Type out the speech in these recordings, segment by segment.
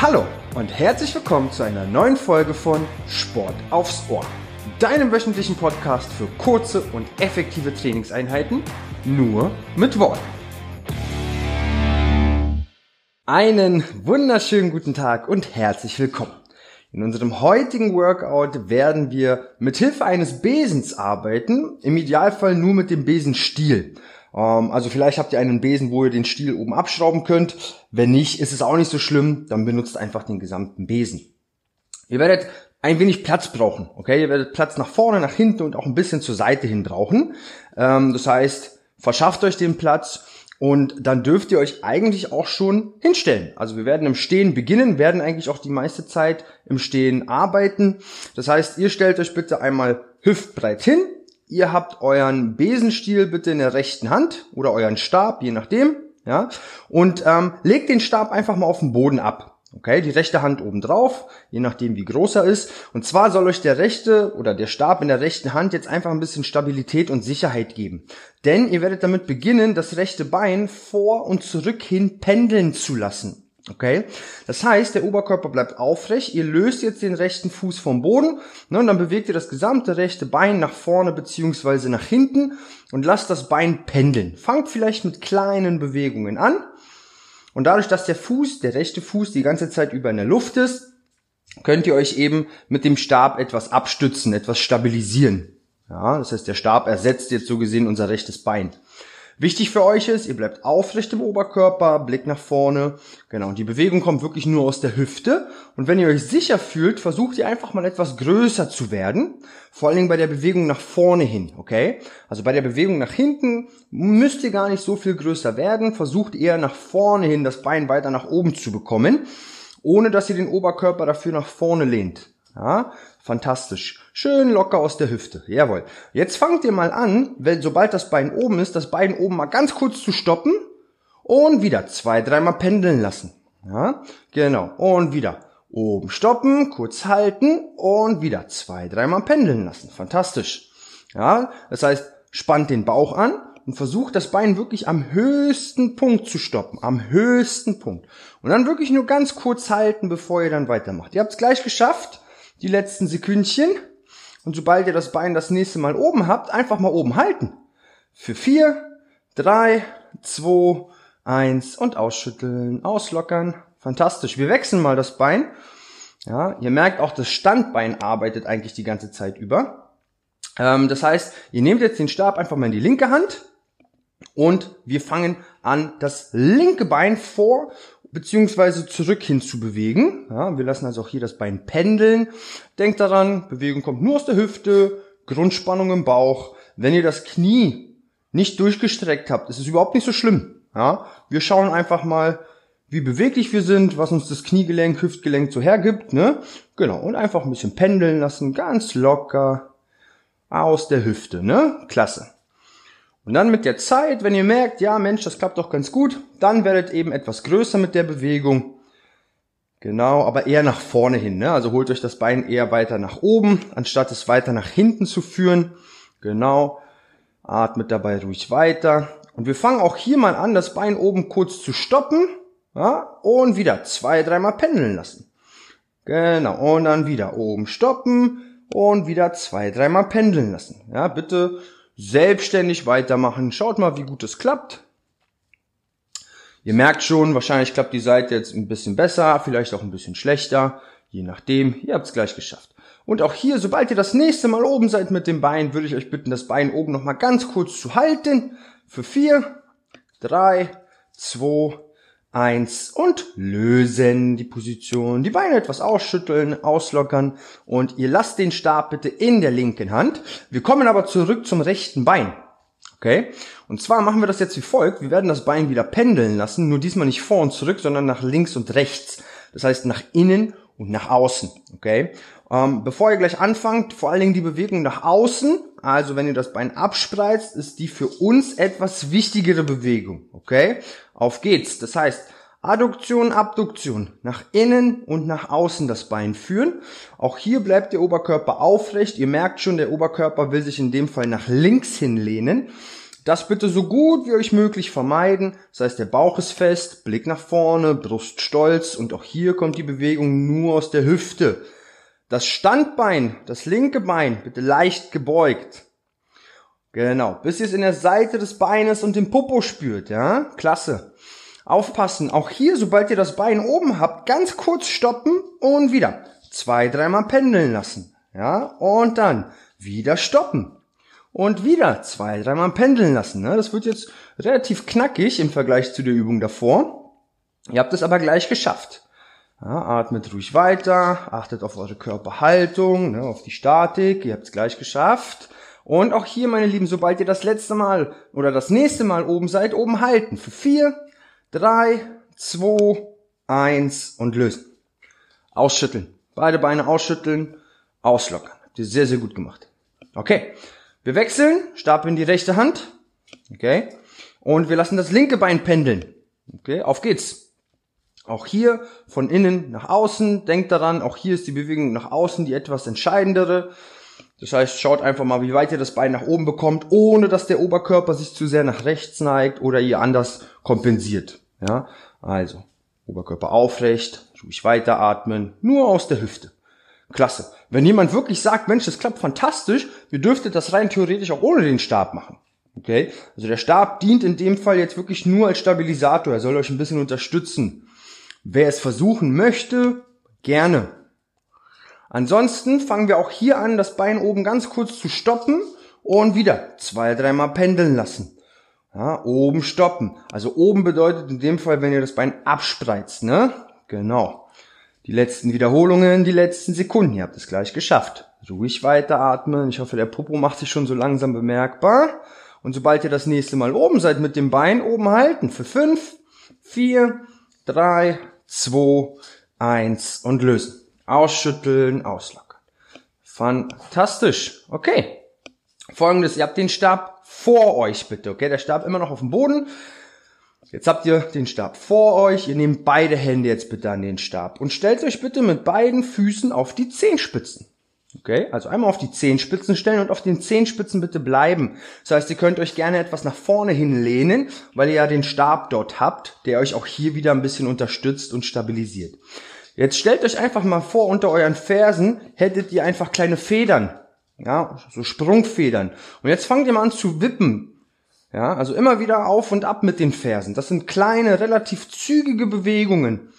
Hallo und herzlich willkommen zu einer neuen Folge von Sport aufs Ohr, deinem wöchentlichen Podcast für kurze und effektive Trainingseinheiten, nur mit Worten. Einen wunderschönen guten Tag und herzlich willkommen. In unserem heutigen Workout werden wir mit Hilfe eines Besens arbeiten, im Idealfall nur mit dem Besenstiel. Ähm, also vielleicht habt ihr einen Besen, wo ihr den Stiel oben abschrauben könnt. Wenn nicht, ist es auch nicht so schlimm, dann benutzt einfach den gesamten Besen. Ihr werdet ein wenig Platz brauchen, okay? Ihr werdet Platz nach vorne, nach hinten und auch ein bisschen zur Seite hin brauchen. Ähm, das heißt, verschafft euch den Platz und dann dürft ihr euch eigentlich auch schon hinstellen. Also wir werden im Stehen beginnen, werden eigentlich auch die meiste Zeit im Stehen arbeiten. Das heißt, ihr stellt euch bitte einmal hüftbreit hin. Ihr habt euren Besenstiel bitte in der rechten Hand oder euren Stab, je nachdem. Ja, und ähm, legt den Stab einfach mal auf den Boden ab. Okay, die rechte Hand oben drauf, je nachdem wie groß er ist. Und zwar soll euch der rechte oder der Stab in der rechten Hand jetzt einfach ein bisschen Stabilität und Sicherheit geben. Denn ihr werdet damit beginnen, das rechte Bein vor und zurück hin pendeln zu lassen. Okay? Das heißt, der Oberkörper bleibt aufrecht, ihr löst jetzt den rechten Fuß vom Boden ne, und dann bewegt ihr das gesamte rechte Bein nach vorne beziehungsweise nach hinten und lasst das Bein pendeln. Fangt vielleicht mit kleinen Bewegungen an und dadurch, dass der Fuß, der rechte Fuß die ganze Zeit über in der Luft ist, könnt ihr euch eben mit dem Stab etwas abstützen, etwas stabilisieren. Ja, das heißt, der Stab ersetzt jetzt so gesehen unser rechtes Bein. Wichtig für euch ist, ihr bleibt aufrecht im Oberkörper, Blick nach vorne. Genau, und die Bewegung kommt wirklich nur aus der Hüfte. Und wenn ihr euch sicher fühlt, versucht ihr einfach mal etwas größer zu werden. Vor allen Dingen bei der Bewegung nach vorne hin, okay? Also bei der Bewegung nach hinten müsst ihr gar nicht so viel größer werden. Versucht eher nach vorne hin das Bein weiter nach oben zu bekommen, ohne dass ihr den Oberkörper dafür nach vorne lehnt. Ja, fantastisch. Schön locker aus der Hüfte. Jawohl. Jetzt fangt ihr mal an, wenn, sobald das Bein oben ist, das Bein oben mal ganz kurz zu stoppen und wieder zwei, dreimal pendeln lassen. Ja, genau. Und wieder oben stoppen, kurz halten und wieder zwei, dreimal pendeln lassen. Fantastisch. Ja, das heißt, spannt den Bauch an und versucht das Bein wirklich am höchsten Punkt zu stoppen. Am höchsten Punkt. Und dann wirklich nur ganz kurz halten, bevor ihr dann weitermacht. Ihr habt es gleich geschafft die letzten Sekündchen. Und sobald ihr das Bein das nächste Mal oben habt, einfach mal oben halten. Für vier, drei, zwei, eins und ausschütteln, auslockern. Fantastisch. Wir wechseln mal das Bein. Ja, ihr merkt auch, das Standbein arbeitet eigentlich die ganze Zeit über. Ähm, das heißt, ihr nehmt jetzt den Stab einfach mal in die linke Hand und wir fangen an, das linke Bein vor beziehungsweise zurück hin zu bewegen. Ja, wir lassen also auch hier das Bein pendeln. Denkt daran, Bewegung kommt nur aus der Hüfte, Grundspannung im Bauch. Wenn ihr das Knie nicht durchgestreckt habt, ist es überhaupt nicht so schlimm. Ja, wir schauen einfach mal, wie beweglich wir sind, was uns das Kniegelenk, Hüftgelenk so hergibt, ne? Genau, und einfach ein bisschen pendeln lassen, ganz locker aus der Hüfte, ne? Klasse. Und dann mit der Zeit, wenn ihr merkt, ja Mensch, das klappt doch ganz gut, dann werdet eben etwas größer mit der Bewegung. Genau, aber eher nach vorne hin. Ne? Also holt euch das Bein eher weiter nach oben, anstatt es weiter nach hinten zu führen. Genau. Atmet dabei ruhig weiter. Und wir fangen auch hier mal an, das Bein oben kurz zu stoppen. Ja? Und wieder zwei, dreimal pendeln lassen. Genau. Und dann wieder oben stoppen und wieder zwei, dreimal pendeln lassen. Ja, bitte selbstständig weitermachen. Schaut mal, wie gut es klappt. Ihr merkt schon, wahrscheinlich klappt die Seite jetzt ein bisschen besser, vielleicht auch ein bisschen schlechter, je nachdem. Ihr habt es gleich geschafft. Und auch hier, sobald ihr das nächste Mal oben seid mit dem Bein, würde ich euch bitten, das Bein oben nochmal ganz kurz zu halten. Für vier, drei, zwei, eins und lösen die Position. Die Beine etwas ausschütteln, auslockern und ihr lasst den Stab bitte in der linken Hand. Wir kommen aber zurück zum rechten Bein. Okay? Und zwar machen wir das jetzt wie folgt. Wir werden das Bein wieder pendeln lassen, nur diesmal nicht vor und zurück, sondern nach links und rechts. Das heißt nach innen und nach außen. Okay? Ähm, bevor ihr gleich anfangt, vor allen Dingen die Bewegung nach außen. Also wenn ihr das Bein abspreizt, ist die für uns etwas wichtigere Bewegung. Okay? Auf geht's. Das heißt, Adduktion, Abduktion. Nach innen und nach außen das Bein führen. Auch hier bleibt der Oberkörper aufrecht. Ihr merkt schon, der Oberkörper will sich in dem Fall nach links hinlehnen. Das bitte so gut wie euch möglich vermeiden. Das heißt, der Bauch ist fest, Blick nach vorne, Brust stolz und auch hier kommt die Bewegung nur aus der Hüfte. Das Standbein, das linke Bein, bitte leicht gebeugt. Genau, bis ihr es in der Seite des Beines und dem Popo spürt, ja? Klasse. Aufpassen, auch hier, sobald ihr das Bein oben habt, ganz kurz stoppen und wieder. Zwei, dreimal pendeln lassen, ja? Und dann wieder stoppen. Und wieder zwei, dreimal pendeln lassen. Ne? Das wird jetzt relativ knackig im Vergleich zu der Übung davor. Ihr habt es aber gleich geschafft. Ja, atmet ruhig weiter, achtet auf eure Körperhaltung, ne, auf die Statik, ihr habt es gleich geschafft. Und auch hier, meine Lieben, sobald ihr das letzte Mal oder das nächste Mal oben seid, oben halten. Für vier, drei, zwei, eins und lösen. Ausschütteln. Beide Beine ausschütteln, auslockern. Habt ihr sehr, sehr gut gemacht. Okay. Wir wechseln, Stab in die rechte Hand. Okay. Und wir lassen das linke Bein pendeln. Okay. Auf geht's. Auch hier von innen nach außen. Denkt daran, auch hier ist die Bewegung nach außen die etwas entscheidendere. Das heißt, schaut einfach mal, wie weit ihr das Bein nach oben bekommt, ohne dass der Oberkörper sich zu sehr nach rechts neigt oder ihr anders kompensiert. Ja, also Oberkörper aufrecht, ruhig weiteratmen, nur aus der Hüfte. Klasse. Wenn jemand wirklich sagt, Mensch, das klappt fantastisch, ihr dürftet das rein theoretisch auch ohne den Stab machen. Okay? Also der Stab dient in dem Fall jetzt wirklich nur als Stabilisator. Er soll euch ein bisschen unterstützen. Wer es versuchen möchte, gerne. Ansonsten fangen wir auch hier an, das Bein oben ganz kurz zu stoppen und wieder zwei, dreimal pendeln lassen. Ja, oben stoppen. Also oben bedeutet in dem Fall, wenn ihr das Bein abspreizt, ne? Genau. Die letzten Wiederholungen, die letzten Sekunden. Ihr habt es gleich geschafft. Ruhig weiteratmen. Ich hoffe, der Popo macht sich schon so langsam bemerkbar. Und sobald ihr das nächste Mal oben seid, mit dem Bein oben halten. Für fünf, vier, drei, zwei, eins und lösen. Ausschütteln, auslockern. Fantastisch. Okay. Folgendes, ihr habt den Stab vor euch bitte, okay? Der Stab immer noch auf dem Boden. Jetzt habt ihr den Stab vor euch. Ihr nehmt beide Hände jetzt bitte an den Stab und stellt euch bitte mit beiden Füßen auf die Zehenspitzen. Okay, also einmal auf die Zehenspitzen stellen und auf den Zehenspitzen bitte bleiben. Das heißt, ihr könnt euch gerne etwas nach vorne hin lehnen, weil ihr ja den Stab dort habt, der euch auch hier wieder ein bisschen unterstützt und stabilisiert. Jetzt stellt euch einfach mal vor, unter euren Fersen hättet ihr einfach kleine Federn. Ja, so Sprungfedern. Und jetzt fangt ihr mal an zu wippen. Ja, also immer wieder auf und ab mit den Fersen. Das sind kleine, relativ zügige Bewegungen.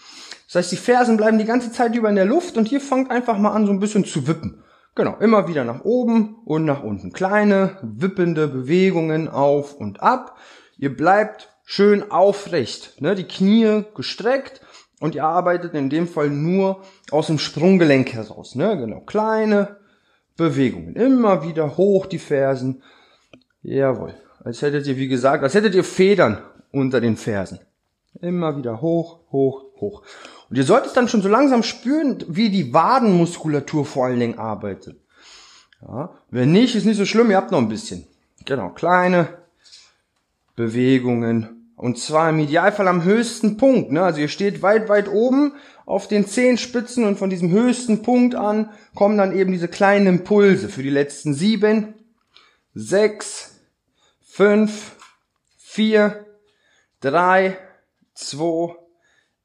Das heißt, die Fersen bleiben die ganze Zeit über in der Luft und hier fangt einfach mal an, so ein bisschen zu wippen. Genau, immer wieder nach oben und nach unten. Kleine, wippende Bewegungen auf und ab. Ihr bleibt schön aufrecht, ne? die Knie gestreckt und ihr arbeitet in dem Fall nur aus dem Sprunggelenk heraus. Ne? Genau, kleine Bewegungen. Immer wieder hoch die Fersen. Jawohl. Als hättet ihr, wie gesagt, als hättet ihr Federn unter den Fersen. Immer wieder hoch, hoch, hoch. Und ihr solltet dann schon so langsam spüren, wie die Wadenmuskulatur vor allen Dingen arbeitet. Ja, wenn nicht, ist nicht so schlimm, ihr habt noch ein bisschen. Genau, kleine Bewegungen und zwar im Idealfall am höchsten Punkt. Ne? Also ihr steht weit, weit oben auf den Zehenspitzen und von diesem höchsten Punkt an kommen dann eben diese kleinen Impulse für die letzten sieben, sechs, fünf, vier, drei, zwei,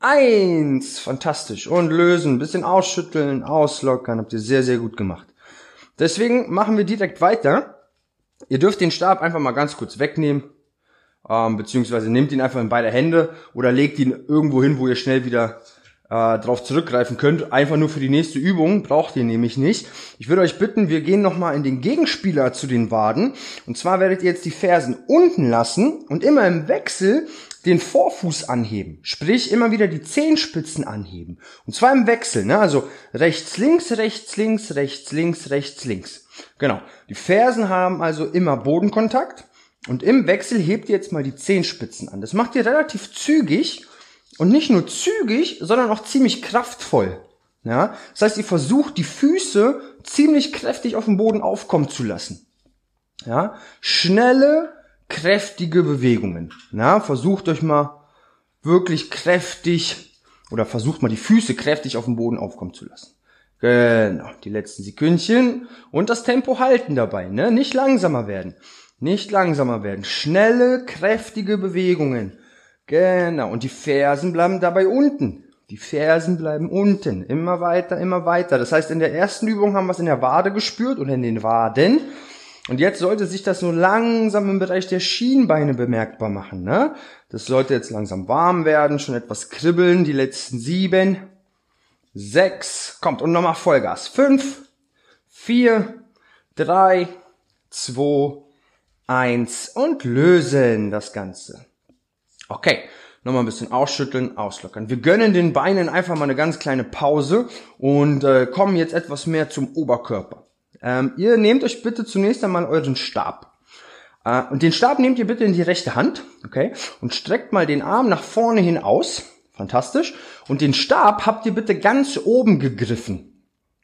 eins. Fantastisch. Und lösen, bisschen ausschütteln, auslockern. Habt ihr sehr, sehr gut gemacht. Deswegen machen wir direkt weiter. Ihr dürft den Stab einfach mal ganz kurz wegnehmen ähm, beziehungsweise nehmt ihn einfach in beide Hände oder legt ihn irgendwo hin, wo ihr schnell wieder äh, drauf zurückgreifen könnt. Einfach nur für die nächste Übung, braucht ihr nämlich nicht. Ich würde euch bitten, wir gehen nochmal in den Gegenspieler zu den Waden. Und zwar werdet ihr jetzt die Fersen unten lassen und immer im Wechsel den Vorfuß anheben. Sprich, immer wieder die Zehenspitzen anheben. Und zwar im Wechsel, ne? Also rechts, links, rechts, links, rechts, links, rechts, links. Genau. Die Fersen haben also immer Bodenkontakt. Und im Wechsel hebt ihr jetzt mal die Zehenspitzen an. Das macht ihr relativ zügig und nicht nur zügig, sondern auch ziemlich kraftvoll. Ja, das heißt, ihr versucht die Füße ziemlich kräftig auf dem Boden aufkommen zu lassen. Ja, schnelle, kräftige Bewegungen. Ja, versucht euch mal wirklich kräftig oder versucht mal die Füße kräftig auf dem Boden aufkommen zu lassen. Genau, die letzten Sekündchen und das Tempo halten dabei, ne? Nicht langsamer werden. Nicht langsamer werden. Schnelle, kräftige Bewegungen. Genau. Und die Fersen bleiben dabei unten. Die Fersen bleiben unten. Immer weiter, immer weiter. Das heißt, in der ersten Übung haben wir es in der Wade gespürt oder in den Waden. Und jetzt sollte sich das nur langsam im Bereich der Schienbeine bemerkbar machen. Ne? Das sollte jetzt langsam warm werden, schon etwas kribbeln. Die letzten sieben, sechs, kommt und nochmal Vollgas. Fünf, vier, drei, zwei, eins und lösen das Ganze. Okay, nochmal ein bisschen ausschütteln, auslockern. Wir gönnen den Beinen einfach mal eine ganz kleine Pause und äh, kommen jetzt etwas mehr zum Oberkörper. Ähm, ihr nehmt euch bitte zunächst einmal euren Stab. Äh, und den Stab nehmt ihr bitte in die rechte Hand, okay? Und streckt mal den Arm nach vorne hin aus. Fantastisch. Und den Stab habt ihr bitte ganz oben gegriffen.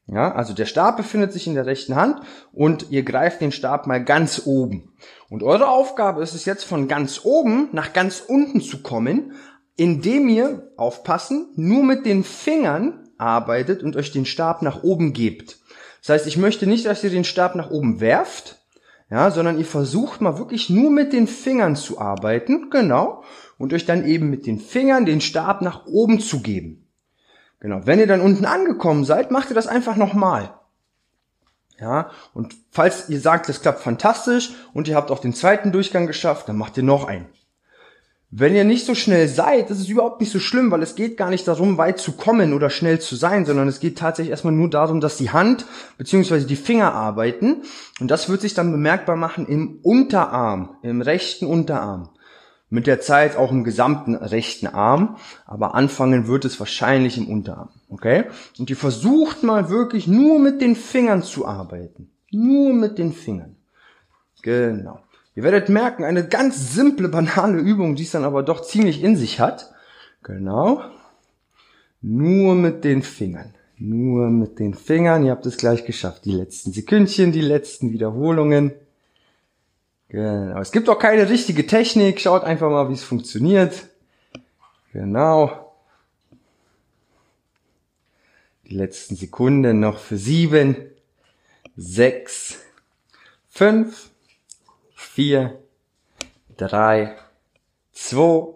Ja, also der Stab befindet sich in der rechten Hand und ihr greift den Stab mal ganz oben. Und eure Aufgabe ist es jetzt von ganz oben nach ganz unten zu kommen, indem ihr, aufpassen, nur mit den Fingern arbeitet und euch den Stab nach oben gebt. Das heißt, ich möchte nicht, dass ihr den Stab nach oben werft, ja, sondern ihr versucht mal wirklich nur mit den Fingern zu arbeiten, genau, und euch dann eben mit den Fingern den Stab nach oben zu geben. Genau, wenn ihr dann unten angekommen seid, macht ihr das einfach nochmal. Ja, und falls ihr sagt, das klappt fantastisch und ihr habt auch den zweiten Durchgang geschafft, dann macht ihr noch einen. Wenn ihr nicht so schnell seid, ist es überhaupt nicht so schlimm, weil es geht gar nicht darum, weit zu kommen oder schnell zu sein, sondern es geht tatsächlich erstmal nur darum, dass die Hand bzw. die Finger arbeiten. Und das wird sich dann bemerkbar machen im Unterarm, im rechten Unterarm. Mit der Zeit auch im gesamten rechten Arm, aber anfangen wird es wahrscheinlich im Unterarm. Okay? Und ihr versucht mal wirklich nur mit den Fingern zu arbeiten. Nur mit den Fingern. Genau. Ihr werdet merken, eine ganz simple, banale Übung, die es dann aber doch ziemlich in sich hat. Genau. Nur mit den Fingern. Nur mit den Fingern. Ihr habt es gleich geschafft. Die letzten Sekündchen, die letzten Wiederholungen. Genau. Es gibt auch keine richtige Technik. Schaut einfach mal, wie es funktioniert. Genau. Die letzten Sekunden noch für sieben, sechs, fünf, vier, drei, zwei,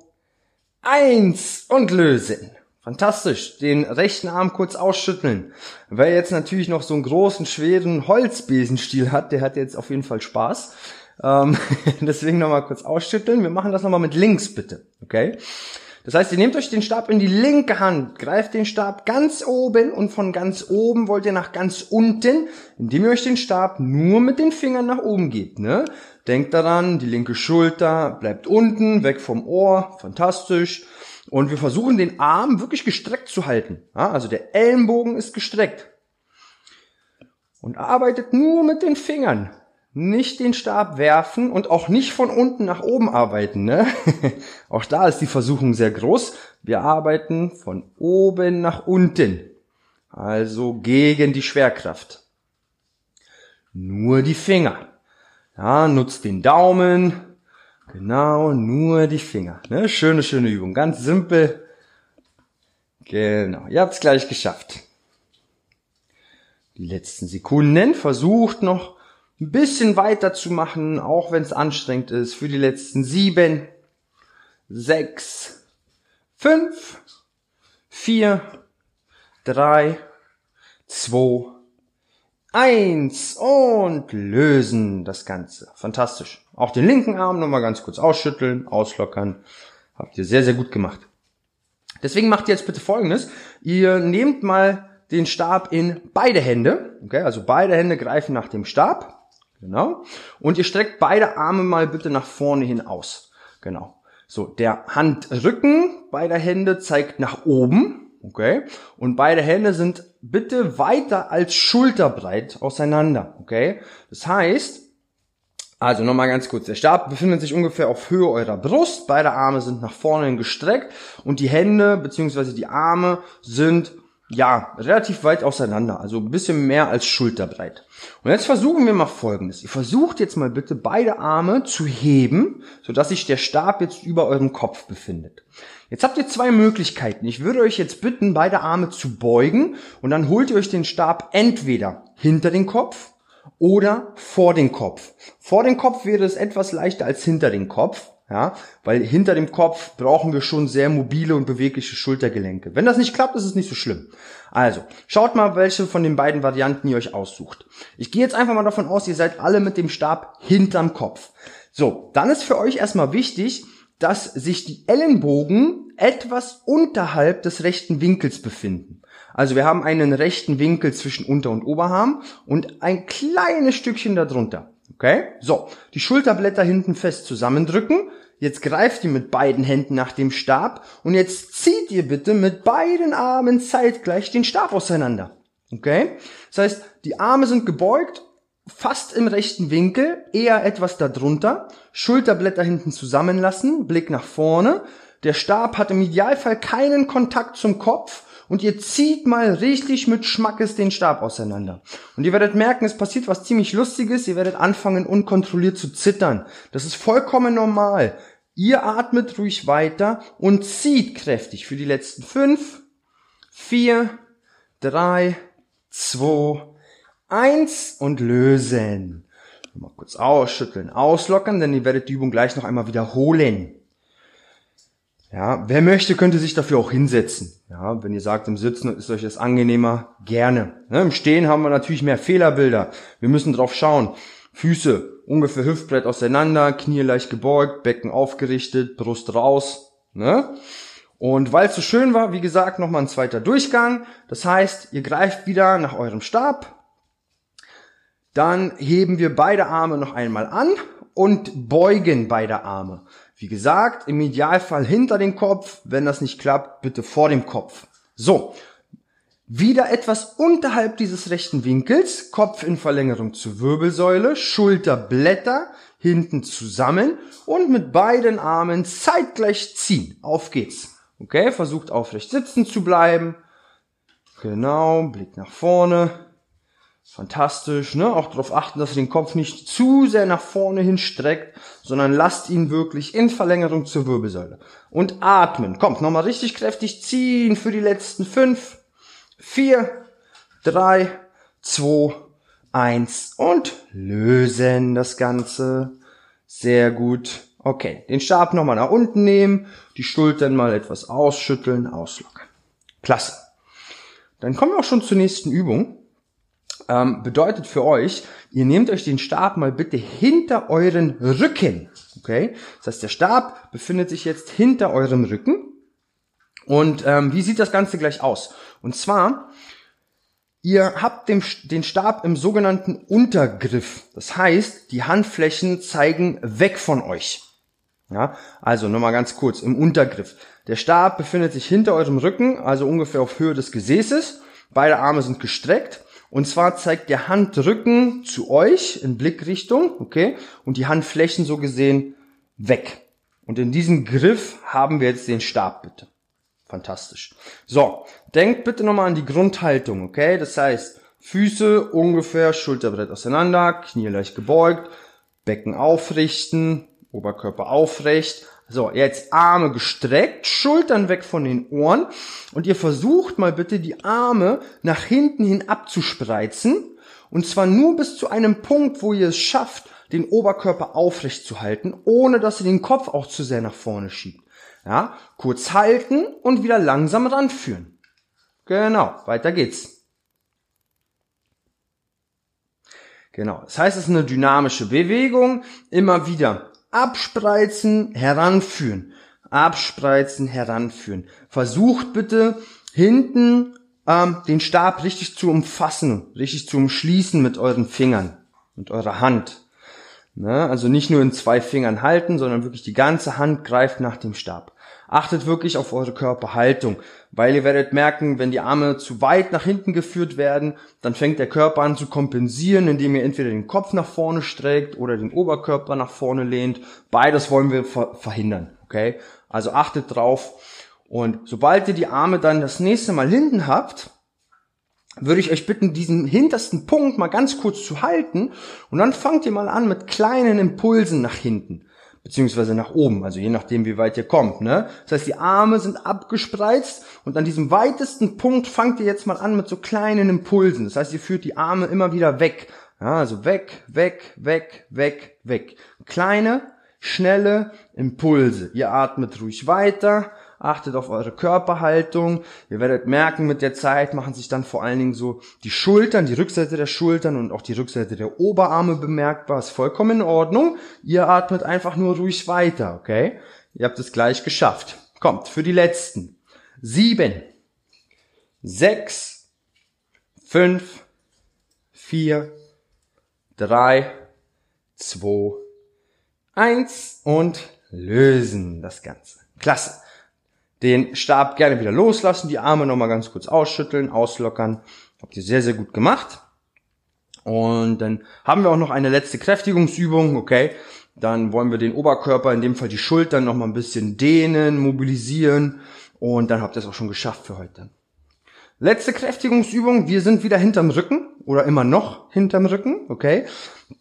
eins und lösen. Fantastisch. Den rechten Arm kurz ausschütteln. Wer jetzt natürlich noch so einen großen, schweren Holzbesenstiel hat, der hat jetzt auf jeden Fall Spaß. Ähm, deswegen nochmal kurz ausschütteln. Wir machen das nochmal mit links, bitte. Okay? Das heißt, ihr nehmt euch den Stab in die linke Hand, greift den Stab ganz oben und von ganz oben wollt ihr nach ganz unten, indem ihr euch den Stab nur mit den Fingern nach oben gebt. Ne? Denkt daran, die linke Schulter bleibt unten, weg vom Ohr, fantastisch. Und wir versuchen den Arm wirklich gestreckt zu halten. Ja, also der Ellenbogen ist gestreckt. Und arbeitet nur mit den Fingern nicht den Stab werfen und auch nicht von unten nach oben arbeiten. Ne? auch da ist die Versuchung sehr groß. Wir arbeiten von oben nach unten, also gegen die Schwerkraft. Nur die Finger. Ja, nutzt den Daumen. Genau, nur die Finger. Ne? Schöne, schöne Übung. Ganz simpel. Genau, ihr habt's gleich geschafft. Die letzten Sekunden versucht noch ein bisschen weiter zu machen, auch wenn es anstrengend ist, für die letzten sieben, sechs, fünf, vier, drei, zwei, eins und lösen das Ganze. Fantastisch. Auch den linken Arm nochmal ganz kurz ausschütteln, auslockern. Habt ihr sehr, sehr gut gemacht. Deswegen macht ihr jetzt bitte folgendes. Ihr nehmt mal den Stab in beide Hände. Okay, also beide Hände greifen nach dem Stab. Genau. Und ihr streckt beide Arme mal bitte nach vorne hin aus. Genau. So, der Handrücken beider Hände zeigt nach oben. Okay. Und beide Hände sind bitte weiter als schulterbreit auseinander. Okay. Das heißt, also nochmal ganz kurz. Der Stab befindet sich ungefähr auf Höhe eurer Brust. Beide Arme sind nach vorne gestreckt und die Hände bzw. die Arme sind ja, relativ weit auseinander, also ein bisschen mehr als schulterbreit. Und jetzt versuchen wir mal Folgendes. Ihr versucht jetzt mal bitte beide Arme zu heben, sodass sich der Stab jetzt über eurem Kopf befindet. Jetzt habt ihr zwei Möglichkeiten. Ich würde euch jetzt bitten, beide Arme zu beugen und dann holt ihr euch den Stab entweder hinter den Kopf oder vor den Kopf. Vor den Kopf wäre es etwas leichter als hinter den Kopf. Ja, weil hinter dem Kopf brauchen wir schon sehr mobile und bewegliche Schultergelenke. Wenn das nicht klappt, ist es nicht so schlimm. Also, schaut mal, welche von den beiden Varianten ihr euch aussucht. Ich gehe jetzt einfach mal davon aus, ihr seid alle mit dem Stab hinterm Kopf. So, dann ist für euch erstmal wichtig, dass sich die Ellenbogen etwas unterhalb des rechten Winkels befinden. Also wir haben einen rechten Winkel zwischen Unter- und Oberarm und ein kleines Stückchen darunter. Okay? So, die Schulterblätter hinten fest zusammendrücken. Jetzt greift ihr mit beiden Händen nach dem Stab und jetzt zieht ihr bitte mit beiden Armen zeitgleich den Stab auseinander. Okay? Das heißt, die Arme sind gebeugt, fast im rechten Winkel, eher etwas darunter, Schulterblätter hinten zusammenlassen, Blick nach vorne. Der Stab hat im Idealfall keinen Kontakt zum Kopf und ihr zieht mal richtig mit Schmackes den Stab auseinander. Und ihr werdet merken, es passiert was ziemlich Lustiges. Ihr werdet anfangen, unkontrolliert zu zittern. Das ist vollkommen normal. Ihr atmet ruhig weiter und zieht kräftig für die letzten fünf, vier, drei, zwei, eins und lösen. Mal kurz ausschütteln, auslockern, denn ihr werdet die Übung gleich noch einmal wiederholen. Ja, wer möchte, könnte sich dafür auch hinsetzen. Ja, wenn ihr sagt, im Sitzen ist euch das angenehmer, gerne. Ne, Im Stehen haben wir natürlich mehr Fehlerbilder. Wir müssen drauf schauen. Füße ungefähr Hüftbrett auseinander, Knie leicht gebeugt, Becken aufgerichtet, Brust raus. Ne? Und weil es so schön war, wie gesagt, nochmal ein zweiter Durchgang. Das heißt, ihr greift wieder nach eurem Stab. Dann heben wir beide Arme noch einmal an und beugen beide Arme. Wie gesagt, im Idealfall hinter den Kopf. Wenn das nicht klappt, bitte vor dem Kopf. So. Wieder etwas unterhalb dieses rechten Winkels, Kopf in Verlängerung zur Wirbelsäule, Schulterblätter hinten zusammen und mit beiden Armen zeitgleich ziehen. Auf geht's. Okay, versucht aufrecht sitzen zu bleiben. Genau, Blick nach vorne. Fantastisch, ne? Auch darauf achten, dass ihr den Kopf nicht zu sehr nach vorne hin streckt, sondern lasst ihn wirklich in Verlängerung zur Wirbelsäule. Und atmen. Kommt, nochmal richtig kräftig ziehen für die letzten fünf, vier, drei, zwei, eins und lösen das Ganze. Sehr gut. Okay, den Stab nochmal nach unten nehmen, die Schultern mal etwas ausschütteln, auslockern. Klasse. Dann kommen wir auch schon zur nächsten Übung ähm, bedeutet für euch, ihr nehmt euch den Stab mal bitte hinter euren Rücken. Okay? Das heißt, der Stab befindet sich jetzt hinter eurem Rücken. Und ähm, wie sieht das Ganze gleich aus? Und zwar, ihr habt den, den Stab im sogenannten Untergriff. Das heißt, die Handflächen zeigen weg von euch. Ja, also nochmal ganz kurz im Untergriff. Der Stab befindet sich hinter eurem Rücken, also ungefähr auf Höhe des Gesäßes. Beide Arme sind gestreckt und zwar zeigt der Handrücken zu euch in Blickrichtung, okay? Und die Handflächen so gesehen weg. Und in diesem Griff haben wir jetzt den Stab, bitte. Fantastisch. So, denkt bitte nochmal an die Grundhaltung, okay? Das heißt, Füße ungefähr Schulterbrett auseinander, Knie leicht gebeugt, Becken aufrichten, Oberkörper aufrecht, so, jetzt Arme gestreckt, Schultern weg von den Ohren und ihr versucht mal bitte die Arme nach hinten hin abzuspreizen und zwar nur bis zu einem Punkt, wo ihr es schafft, den Oberkörper aufrecht zu halten, ohne dass ihr den Kopf auch zu sehr nach vorne schiebt. Ja, kurz halten und wieder langsam ranführen. Genau, weiter geht's. Genau, das heißt, es ist eine dynamische Bewegung, immer wieder abspreizen, heranführen. Abspreizen, heranführen. Versucht bitte hinten ähm, den Stab richtig zu umfassen, richtig zu umschließen mit euren Fingern, mit eurer Hand. Ne? Also nicht nur in zwei Fingern halten, sondern wirklich die ganze Hand greift nach dem Stab. Achtet wirklich auf eure Körperhaltung, weil ihr werdet merken, wenn die Arme zu weit nach hinten geführt werden, dann fängt der Körper an zu kompensieren, indem ihr entweder den Kopf nach vorne streckt oder den Oberkörper nach vorne lehnt. Beides wollen wir ver verhindern, okay? Also achtet drauf. Und sobald ihr die Arme dann das nächste Mal hinten habt, würde ich euch bitten, diesen hintersten Punkt mal ganz kurz zu halten und dann fangt ihr mal an mit kleinen Impulsen nach hinten beziehungsweise nach oben, also je nachdem, wie weit ihr kommt. Ne? Das heißt, die Arme sind abgespreizt und an diesem weitesten Punkt fangt ihr jetzt mal an mit so kleinen Impulsen. Das heißt, ihr führt die Arme immer wieder weg. Ja, also weg, weg, weg, weg, weg. Kleine, schnelle Impulse. Ihr atmet ruhig weiter, achtet auf eure Körperhaltung. Ihr werdet merken, mit der Zeit machen sich dann vor allen Dingen so die Schultern, die Rückseite der Schultern und auch die Rückseite der Oberarme bemerkbar. Ist vollkommen in Ordnung. Ihr atmet einfach nur ruhig weiter, okay? Ihr habt es gleich geschafft. Kommt, für die letzten. Sieben, sechs, fünf, vier, drei, zwei, eins und lösen das Ganze. Klasse. Den Stab gerne wieder loslassen, die Arme nochmal ganz kurz ausschütteln, auslockern. Habt ihr sehr, sehr gut gemacht. Und dann haben wir auch noch eine letzte Kräftigungsübung, okay? Dann wollen wir den Oberkörper, in dem Fall die Schultern, nochmal ein bisschen dehnen, mobilisieren. Und dann habt ihr es auch schon geschafft für heute. Letzte Kräftigungsübung. Wir sind wieder hinterm Rücken oder immer noch hinterm Rücken, okay?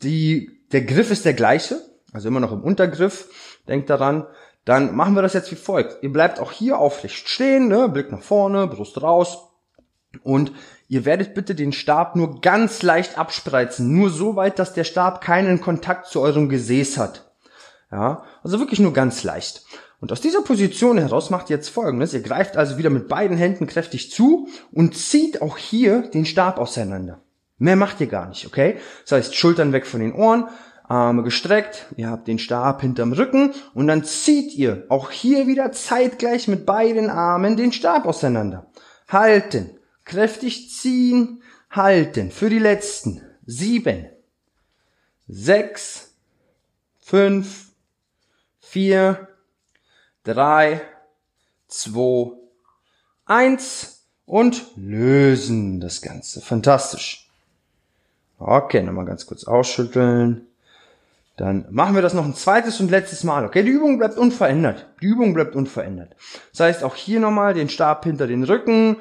Die, der Griff ist der gleiche, also immer noch im Untergriff. Denkt daran. Dann machen wir das jetzt wie folgt. Ihr bleibt auch hier aufrecht stehen, ne? Blick nach vorne, Brust raus. Und ihr werdet bitte den Stab nur ganz leicht abspreizen. Nur so weit, dass der Stab keinen Kontakt zu eurem Gesäß hat. Ja, also wirklich nur ganz leicht. Und aus dieser Position heraus macht ihr jetzt folgendes. Ihr greift also wieder mit beiden Händen kräftig zu und zieht auch hier den Stab auseinander. Mehr macht ihr gar nicht, okay? Das heißt, Schultern weg von den Ohren, Arme gestreckt, ihr habt den Stab hinterm Rücken und dann zieht ihr auch hier wieder zeitgleich mit beiden Armen den Stab auseinander. Halten, kräftig ziehen, halten. Für die letzten. Sieben, sechs, fünf, vier, drei, zwei, eins und lösen das Ganze. Fantastisch. Okay, nochmal ganz kurz ausschütteln. Dann machen wir das noch ein zweites und letztes Mal. Okay, die Übung bleibt unverändert. Die Übung bleibt unverändert. Das heißt, auch hier nochmal den Stab hinter den Rücken,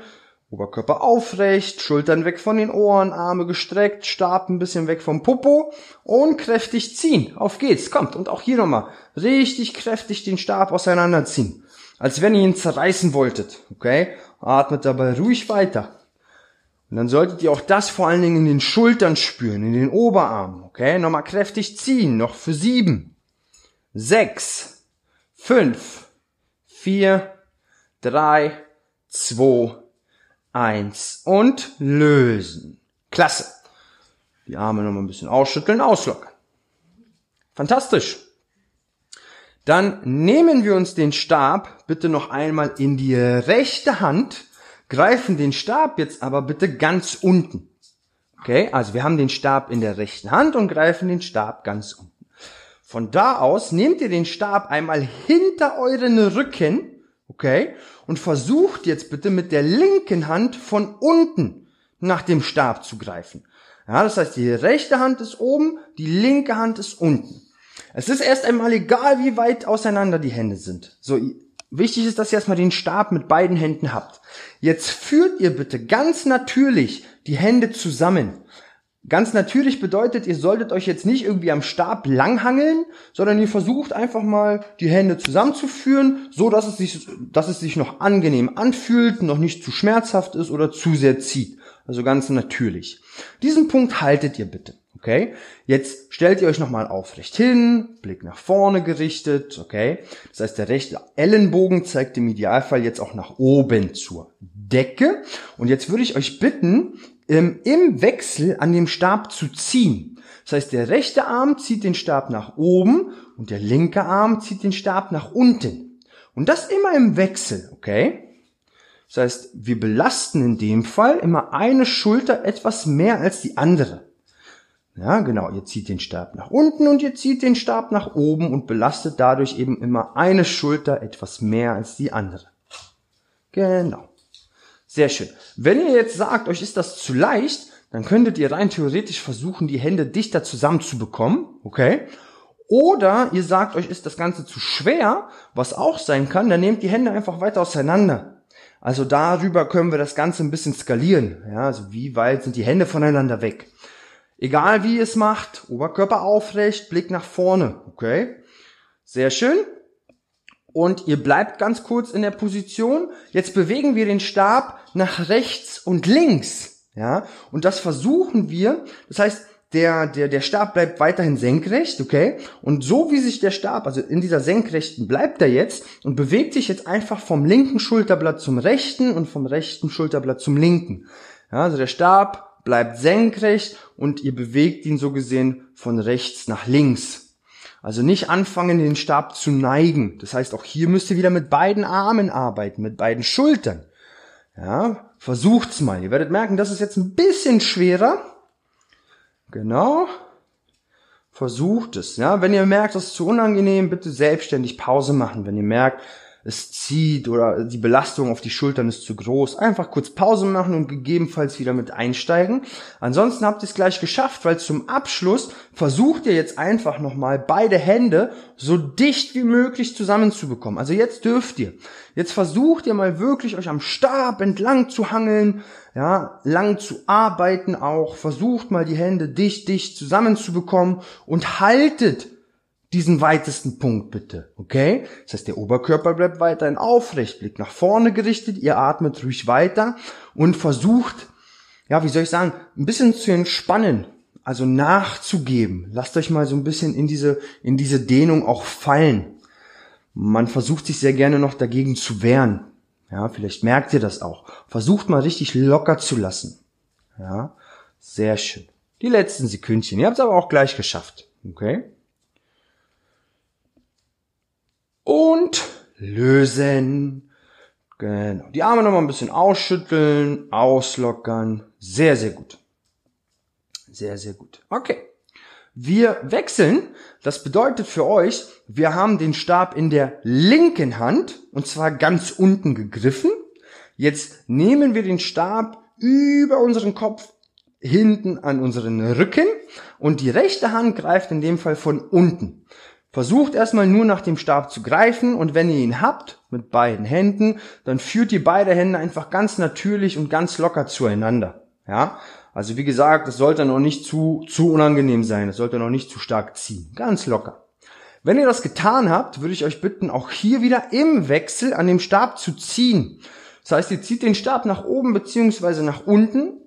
Oberkörper aufrecht, Schultern weg von den Ohren, Arme gestreckt, Stab ein bisschen weg vom Popo und kräftig ziehen. Auf geht's, kommt. Und auch hier nochmal richtig kräftig den Stab auseinanderziehen. Als wenn ihr ihn zerreißen wolltet. Okay? Atmet dabei ruhig weiter. Und dann solltet ihr auch das vor allen Dingen in den Schultern spüren, in den Oberarmen. Okay? Nochmal kräftig ziehen. Noch für sieben, sechs, fünf, vier, drei, zwei, eins und lösen. Klasse. Die Arme noch mal ein bisschen ausschütteln, auslockern. Fantastisch. Dann nehmen wir uns den Stab bitte noch einmal in die rechte Hand, greifen den Stab jetzt aber bitte ganz unten. Okay, also wir haben den Stab in der rechten Hand und greifen den Stab ganz unten. Von da aus nehmt ihr den Stab einmal hinter euren Rücken Okay? Und versucht jetzt bitte mit der linken Hand von unten nach dem Stab zu greifen. Ja, das heißt, die rechte Hand ist oben, die linke Hand ist unten. Es ist erst einmal egal, wie weit auseinander die Hände sind. So, wichtig ist, dass ihr erstmal den Stab mit beiden Händen habt. Jetzt führt ihr bitte ganz natürlich die Hände zusammen. Ganz natürlich bedeutet, ihr solltet euch jetzt nicht irgendwie am Stab langhangeln, sondern ihr versucht einfach mal die Hände zusammenzuführen, so dass es sich, dass es sich noch angenehm anfühlt, noch nicht zu schmerzhaft ist oder zu sehr zieht. Also ganz natürlich. Diesen Punkt haltet ihr bitte. Okay? Jetzt stellt ihr euch nochmal aufrecht hin, Blick nach vorne gerichtet, okay? Das heißt, der rechte Ellenbogen zeigt im Idealfall jetzt auch nach oben zur Decke. Und jetzt würde ich euch bitten, ähm, im Wechsel an dem Stab zu ziehen. Das heißt, der rechte Arm zieht den Stab nach oben und der linke Arm zieht den Stab nach unten. Und das immer im Wechsel, okay? Das heißt, wir belasten in dem Fall immer eine Schulter etwas mehr als die andere. Ja, genau, ihr zieht den Stab nach unten und ihr zieht den Stab nach oben und belastet dadurch eben immer eine Schulter etwas mehr als die andere. Genau. Sehr schön. Wenn ihr jetzt sagt, euch ist das zu leicht, dann könntet ihr rein theoretisch versuchen, die Hände dichter zusammenzubekommen, okay? Oder ihr sagt, euch ist das Ganze zu schwer, was auch sein kann, dann nehmt die Hände einfach weiter auseinander. Also darüber können wir das Ganze ein bisschen skalieren. Ja, also wie weit sind die Hände voneinander weg? Egal wie ihr es macht, Oberkörper aufrecht, Blick nach vorne, okay? Sehr schön und ihr bleibt ganz kurz in der Position. Jetzt bewegen wir den Stab nach rechts und links. Ja, und das versuchen wir. Das heißt, der, der, der Stab bleibt weiterhin senkrecht, okay? Und so wie sich der Stab, also in dieser senkrechten bleibt er jetzt und bewegt sich jetzt einfach vom linken Schulterblatt zum rechten und vom rechten Schulterblatt zum linken. Ja, also der Stab bleibt senkrecht und ihr bewegt ihn so gesehen von rechts nach links. Also nicht anfangen, den Stab zu neigen. Das heißt, auch hier müsst ihr wieder mit beiden Armen arbeiten, mit beiden Schultern. Ja, versucht's mal. Ihr werdet merken, das ist jetzt ein bisschen schwerer. Genau. Versucht es. Ja, wenn ihr merkt, das ist zu unangenehm, bitte selbstständig Pause machen. Wenn ihr merkt, es zieht oder die Belastung auf die Schultern ist zu groß. Einfach kurz Pause machen und gegebenenfalls wieder mit einsteigen. Ansonsten habt ihr es gleich geschafft, weil zum Abschluss versucht ihr jetzt einfach nochmal beide Hände so dicht wie möglich zusammenzubekommen. Also jetzt dürft ihr. Jetzt versucht ihr mal wirklich euch am Stab entlang zu hangeln, ja, lang zu arbeiten auch. Versucht mal die Hände dicht, dicht zusammenzubekommen und haltet diesen weitesten Punkt bitte, okay? Das heißt, der Oberkörper bleibt weiterhin aufrecht, Blick nach vorne gerichtet, ihr atmet ruhig weiter und versucht, ja, wie soll ich sagen, ein bisschen zu entspannen, also nachzugeben. Lasst euch mal so ein bisschen in diese, in diese Dehnung auch fallen. Man versucht sich sehr gerne noch dagegen zu wehren. Ja, vielleicht merkt ihr das auch. Versucht mal richtig locker zu lassen. Ja, sehr schön. Die letzten Sekündchen. Ihr habt es aber auch gleich geschafft. Okay? Und lösen. Genau. Die Arme nochmal ein bisschen ausschütteln, auslockern. Sehr, sehr gut. Sehr, sehr gut. Okay. Wir wechseln. Das bedeutet für euch, wir haben den Stab in der linken Hand und zwar ganz unten gegriffen. Jetzt nehmen wir den Stab über unseren Kopf hinten an unseren Rücken und die rechte Hand greift in dem Fall von unten. Versucht erstmal nur nach dem Stab zu greifen und wenn ihr ihn habt, mit beiden Händen, dann führt ihr beide Hände einfach ganz natürlich und ganz locker zueinander. Ja? Also wie gesagt, es sollte noch nicht zu, zu unangenehm sein, es sollte noch nicht zu stark ziehen. Ganz locker. Wenn ihr das getan habt, würde ich euch bitten, auch hier wieder im Wechsel an dem Stab zu ziehen. Das heißt, ihr zieht den Stab nach oben beziehungsweise nach unten,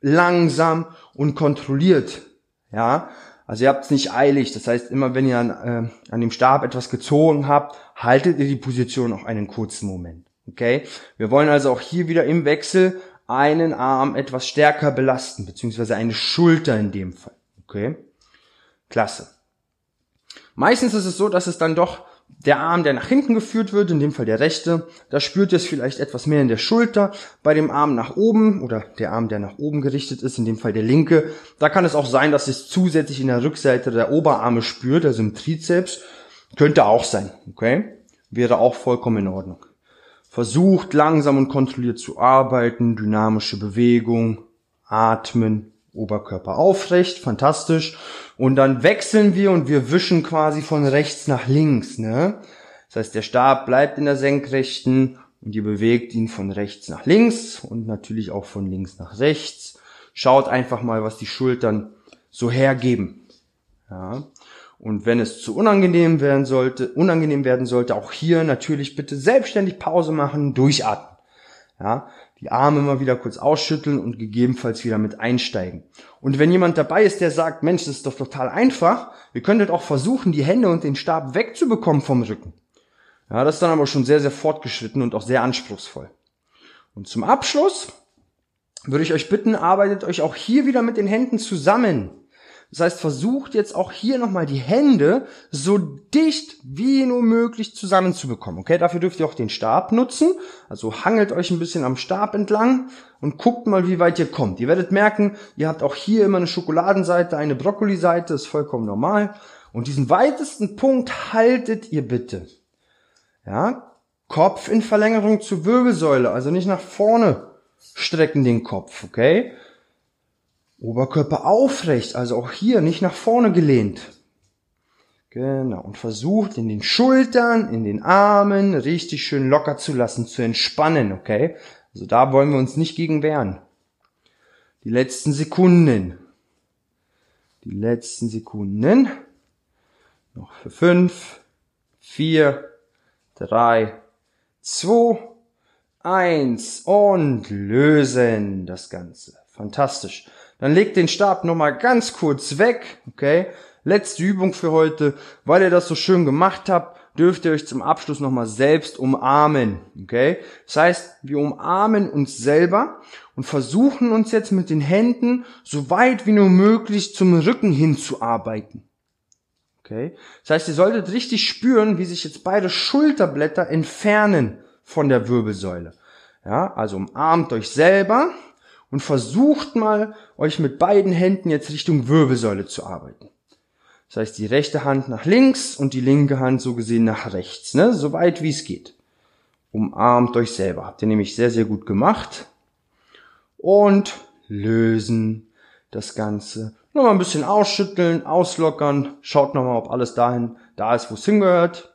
langsam und kontrolliert. Ja, also ihr habt es nicht eilig. Das heißt, immer wenn ihr an, äh, an dem Stab etwas gezogen habt, haltet ihr die Position auch einen kurzen Moment. Okay? Wir wollen also auch hier wieder im Wechsel einen Arm etwas stärker belasten, beziehungsweise eine Schulter in dem Fall. Okay? Klasse. Meistens ist es so, dass es dann doch der Arm, der nach hinten geführt wird, in dem Fall der rechte, da spürt ihr es vielleicht etwas mehr in der Schulter. Bei dem Arm nach oben oder der Arm, der nach oben gerichtet ist, in dem Fall der linke, da kann es auch sein, dass es zusätzlich in der Rückseite der Oberarme spürt, also im Trizeps. Könnte auch sein, okay? Wäre auch vollkommen in Ordnung. Versucht langsam und kontrolliert zu arbeiten, dynamische Bewegung, atmen, Oberkörper aufrecht, fantastisch. Und dann wechseln wir und wir wischen quasi von rechts nach links. Ne? Das heißt, der Stab bleibt in der Senkrechten und ihr bewegt ihn von rechts nach links und natürlich auch von links nach rechts. Schaut einfach mal, was die Schultern so hergeben. Ja. Und wenn es zu unangenehm werden sollte, unangenehm werden sollte, auch hier natürlich bitte selbstständig Pause machen, durchatmen. Ja, die Arme immer wieder kurz ausschütteln und gegebenenfalls wieder mit einsteigen. Und wenn jemand dabei ist, der sagt, Mensch, das ist doch total einfach, ihr könntet auch versuchen, die Hände und den Stab wegzubekommen vom Rücken. Ja, das ist dann aber schon sehr, sehr fortgeschritten und auch sehr anspruchsvoll. Und zum Abschluss würde ich euch bitten, arbeitet euch auch hier wieder mit den Händen zusammen. Das heißt, versucht jetzt auch hier nochmal die Hände so dicht wie nur möglich zusammenzubekommen. Okay, dafür dürft ihr auch den Stab nutzen. Also hangelt euch ein bisschen am Stab entlang und guckt mal, wie weit ihr kommt. Ihr werdet merken, ihr habt auch hier immer eine Schokoladenseite, eine Brokkoliseite, ist vollkommen normal. Und diesen weitesten Punkt haltet ihr bitte. Ja, Kopf in Verlängerung zur Wirbelsäule, also nicht nach vorne strecken den Kopf, okay? Oberkörper aufrecht, also auch hier nicht nach vorne gelehnt. Genau. Und versucht in den Schultern, in den Armen richtig schön locker zu lassen, zu entspannen, okay? Also da wollen wir uns nicht gegen wehren. Die letzten Sekunden. Die letzten Sekunden. Noch für fünf, vier, drei, zwei, eins und lösen das Ganze. Fantastisch. Dann legt den Stab nochmal ganz kurz weg, okay? Letzte Übung für heute. Weil ihr das so schön gemacht habt, dürft ihr euch zum Abschluss nochmal selbst umarmen, okay? Das heißt, wir umarmen uns selber und versuchen uns jetzt mit den Händen so weit wie nur möglich zum Rücken hinzuarbeiten. Okay? Das heißt, ihr solltet richtig spüren, wie sich jetzt beide Schulterblätter entfernen von der Wirbelsäule. Ja, also umarmt euch selber und versucht mal, euch mit beiden Händen jetzt Richtung Wirbelsäule zu arbeiten. Das heißt, die rechte Hand nach links und die linke Hand so gesehen nach rechts, ne? so weit wie es geht. Umarmt euch selber. Habt ihr nämlich sehr, sehr gut gemacht. Und lösen das Ganze. Nochmal ein bisschen ausschütteln, auslockern. Schaut nochmal, ob alles dahin da ist, wo es hingehört.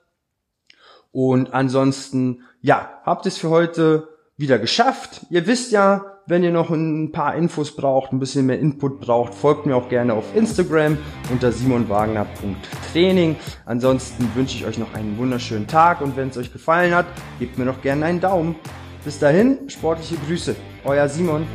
Und ansonsten, ja, habt es für heute wieder geschafft. Ihr wisst ja, wenn ihr noch ein paar Infos braucht, ein bisschen mehr Input braucht, folgt mir auch gerne auf Instagram unter simonwagner.training. Ansonsten wünsche ich euch noch einen wunderschönen Tag und wenn es euch gefallen hat, gebt mir noch gerne einen Daumen. Bis dahin, sportliche Grüße. Euer Simon.